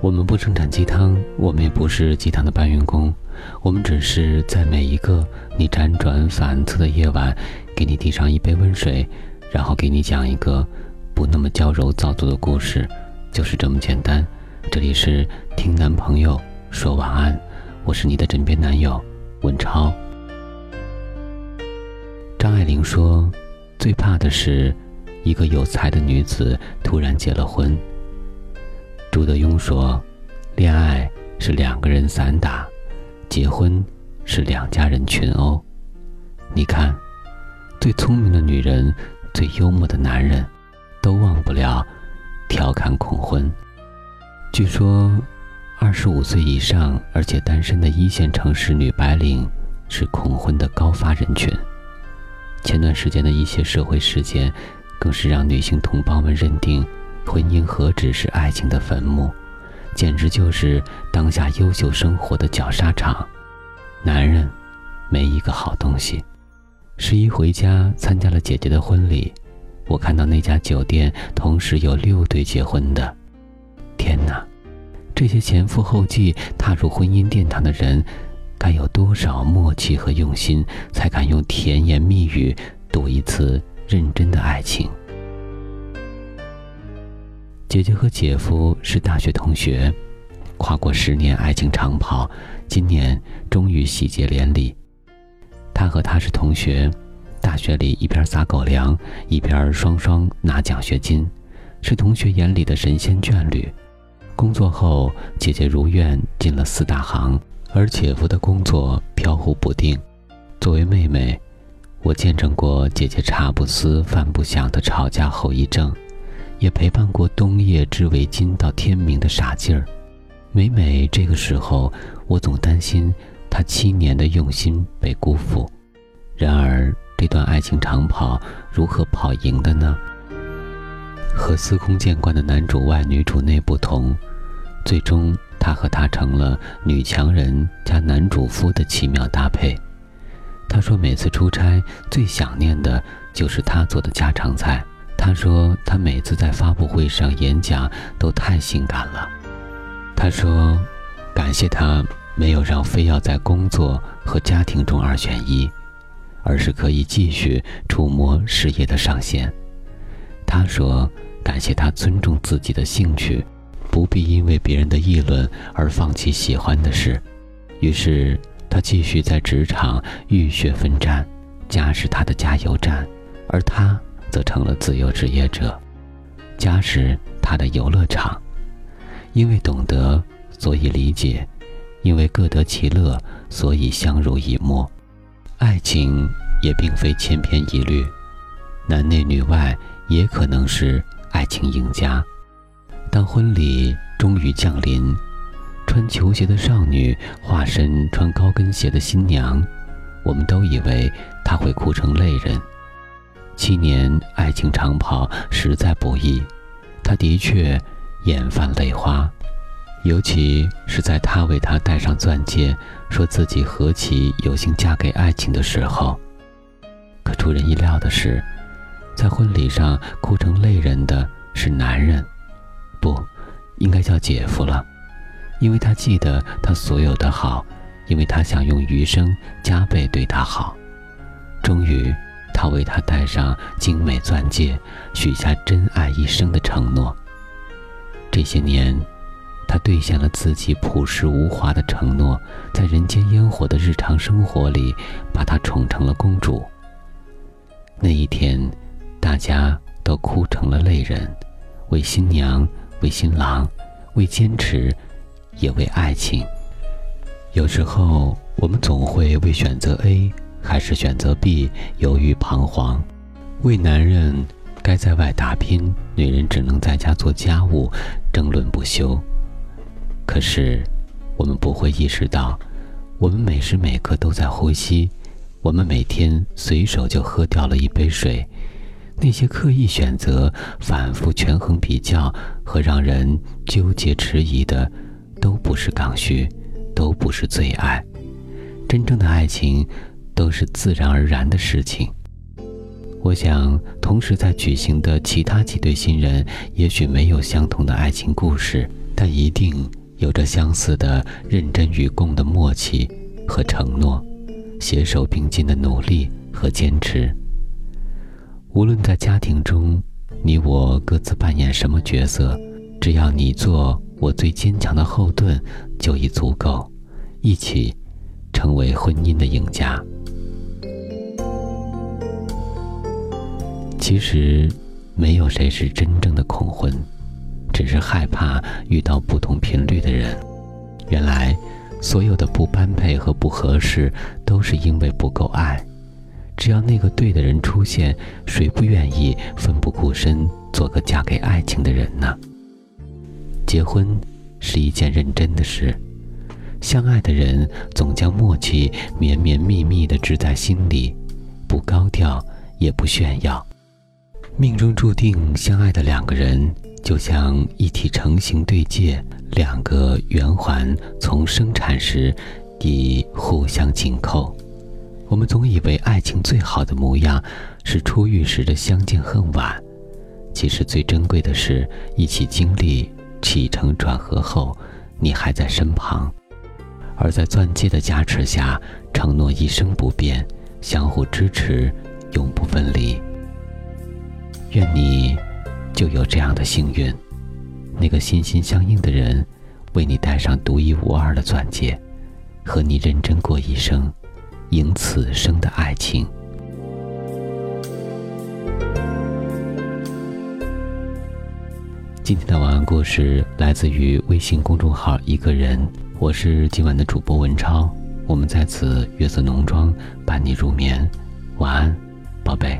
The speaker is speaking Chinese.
我们不生产鸡汤，我们也不是鸡汤的搬运工，我们只是在每一个你辗转反侧的夜晚，给你递上一杯温水，然后给你讲一个不那么娇柔造作的故事，就是这么简单。这里是听男朋友说晚安，我是你的枕边男友文超。张爱玲说：“最怕的是，一个有才的女子突然结了婚。”朱德庸说：“恋爱是两个人散打，结婚是两家人群殴。”你看，最聪明的女人，最幽默的男人，都忘不了调侃恐婚。据说，二十五岁以上而且单身的一线城市女白领是恐婚的高发人群。前段时间的一些社会事件，更是让女性同胞们认定，婚姻何止是爱情的坟墓，简直就是当下优秀生活的绞杀场。男人，没一个好东西。十一回家参加了姐姐的婚礼，我看到那家酒店同时有六对结婚的。天哪，这些前赴后继踏入婚姻殿堂的人。该有多少默契和用心，才敢用甜言蜜语赌一次认真的爱情？姐姐和姐夫是大学同学，跨过十年爱情长跑，今年终于喜结连理。他和她是同学，大学里一边撒狗粮，一边双双拿奖学金，是同学眼里的神仙眷侣。工作后，姐姐如愿进了四大行。而姐夫的工作飘忽不定。作为妹妹，我见证过姐姐茶不思饭不想的吵架后遗症，也陪伴过冬夜织围巾到天明的傻劲儿。每每这个时候，我总担心他七年的用心被辜负。然而，这段爱情长跑如何跑赢的呢？和司空见惯的男主外女主内不同，最终。他和她成了女强人加男主夫的奇妙搭配。他说，每次出差最想念的就是他做的家常菜。他说，他每次在发布会上演讲都太性感了。他说，感谢他没有让非要在工作和家庭中二选一，而是可以继续触摸事业的上限。他说，感谢他尊重自己的兴趣。不必因为别人的议论而放弃喜欢的事，于是他继续在职场浴血奋战，家是他的加油站，而他则成了自由职业者，家是他的游乐场。因为懂得，所以理解；因为各得其乐，所以相濡以沫。爱情也并非千篇一律，男内女外也可能是爱情赢家。当婚礼终于降临，穿球鞋的少女化身穿高跟鞋的新娘，我们都以为她会哭成泪人。七年爱情长跑实在不易，他的确眼泛泪花，尤其是在她为他戴上钻戒，说自己何其有幸嫁给爱情的时候。可出人意料的是，在婚礼上哭成泪人的是男人。不，应该叫姐夫了，因为他记得他所有的好，因为他想用余生加倍对他好。终于，他为她戴上精美钻戒，许下真爱一生的承诺。这些年，他兑现了自己朴实无华的承诺，在人间烟火的日常生活里，把她宠成了公主。那一天，大家都哭成了泪人，为新娘。为新郎，为坚持，也为爱情。有时候，我们总会为选择 A 还是选择 B 犹豫彷徨。为男人该在外打拼，女人只能在家做家务，争论不休。可是，我们不会意识到，我们每时每刻都在呼吸，我们每天随手就喝掉了一杯水。那些刻意选择、反复权衡比较和让人纠结迟疑的，都不是刚需，都不是最爱。真正的爱情，都是自然而然的事情。我想，同时在举行的其他几对新人，也许没有相同的爱情故事，但一定有着相似的认真与共的默契和承诺，携手并进的努力和坚持。无论在家庭中，你我各自扮演什么角色，只要你做我最坚强的后盾，就已足够，一起成为婚姻的赢家。其实，没有谁是真正的恐婚，只是害怕遇到不同频率的人。原来，所有的不般配和不合适，都是因为不够爱。只要那个对的人出现，谁不愿意奋不顾身做个嫁给爱情的人呢？结婚是一件认真的事，相爱的人总将默契绵绵密密地织在心里，不高调也不炫耀。命中注定相爱的两个人，就像一体成型对戒，两个圆环从生产时已互相紧扣。我们总以为爱情最好的模样是初遇时的相见恨晚，其实最珍贵的是一起经历起承转合后，你还在身旁，而在钻戒的加持下，承诺一生不变，相互支持，永不分离。愿你就有这样的幸运，那个心心相印的人，为你戴上独一无二的钻戒，和你认真过一生。赢此生的爱情。今天的晚安故事来自于微信公众号“一个人”，我是今晚的主播文超。我们在此月色浓妆伴你入眠，晚安，宝贝。